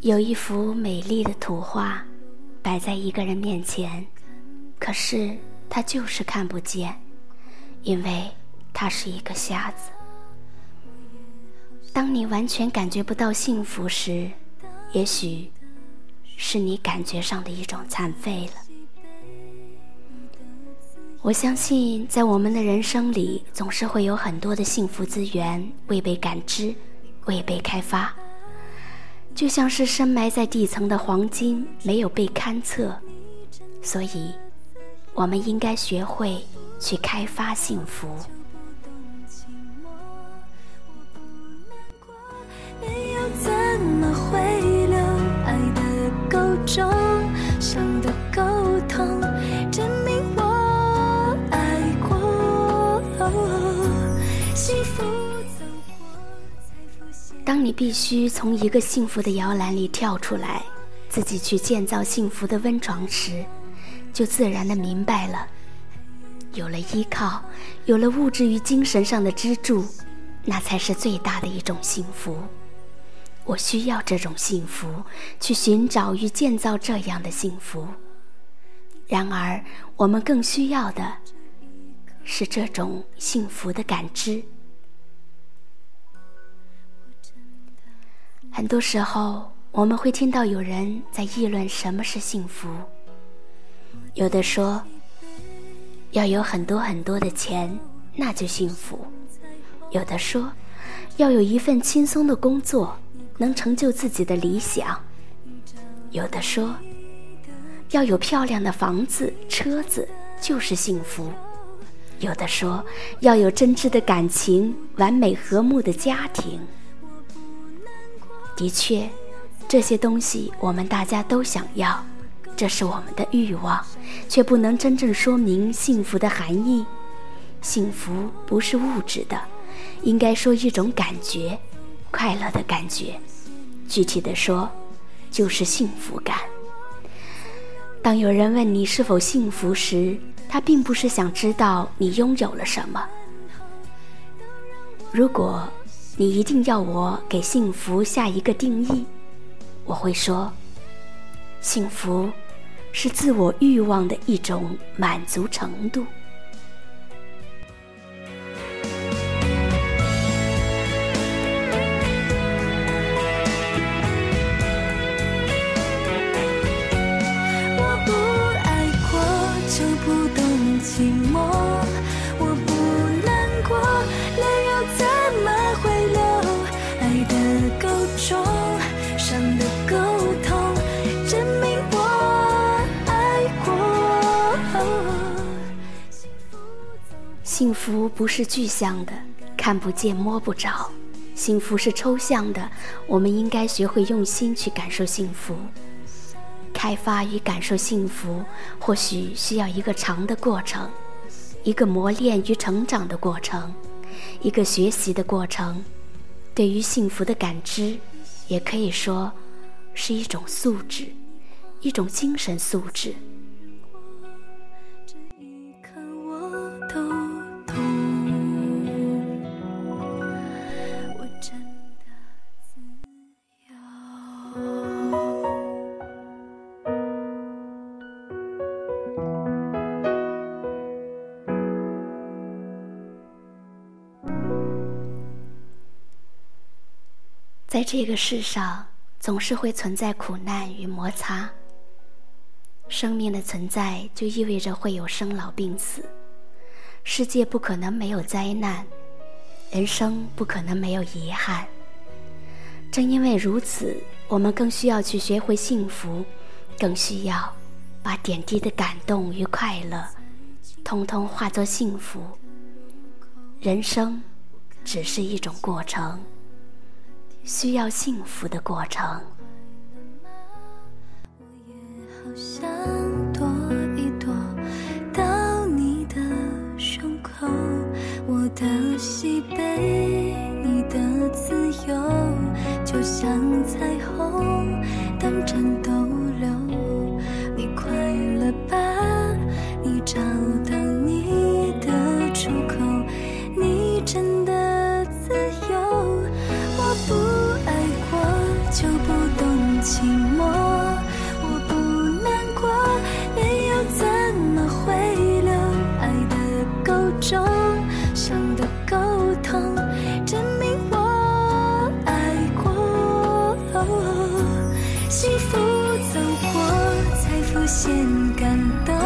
有一幅美丽的图画摆在一个人面前，可是他就是看不见，因为他是一个瞎子。当你完全感觉不到幸福时，也许是你感觉上的一种残废了。我相信，在我们的人生里，总是会有很多的幸福资源未被感知、未被开发。就像是深埋在地层的黄金没有被勘测，所以，我们应该学会去开发幸福。当你必须从一个幸福的摇篮里跳出来，自己去建造幸福的温床时，就自然的明白了，有了依靠，有了物质与精神上的支柱，那才是最大的一种幸福。我需要这种幸福，去寻找与建造这样的幸福。然而，我们更需要的是这种幸福的感知。很多时候，我们会听到有人在议论什么是幸福。有的说，要有很多很多的钱，那就幸福；有的说，要有一份轻松的工作，能成就自己的理想；有的说，要有漂亮的房子、车子就是幸福；有的说，要有真挚的感情、完美和睦的家庭。的确，这些东西我们大家都想要，这是我们的欲望，却不能真正说明幸福的含义。幸福不是物质的，应该说一种感觉，快乐的感觉。具体的说，就是幸福感。当有人问你是否幸福时，他并不是想知道你拥有了什么。如果。你一定要我给幸福下一个定义，我会说，幸福是自我欲望的一种满足程度。我不爱过，就不懂寂寞。福不是具象的，看不见摸不着；幸福是抽象的，我们应该学会用心去感受幸福。开发与感受幸福，或许需要一个长的过程，一个磨练与成长的过程，一个学习的过程。对于幸福的感知，也可以说是一种素质，一种精神素质。在这个世上，总是会存在苦难与摩擦。生命的存在就意味着会有生老病死，世界不可能没有灾难，人生不可能没有遗憾。正因为如此，我们更需要去学会幸福，更需要把点滴的感动与快乐，通通化作幸福。人生只是一种过程。需要幸福的过程。吗我也好想躲一躲到你的胸口我的喜悲你的自由就像猜想的沟通，证明我爱过。幸福走过，才浮现感动。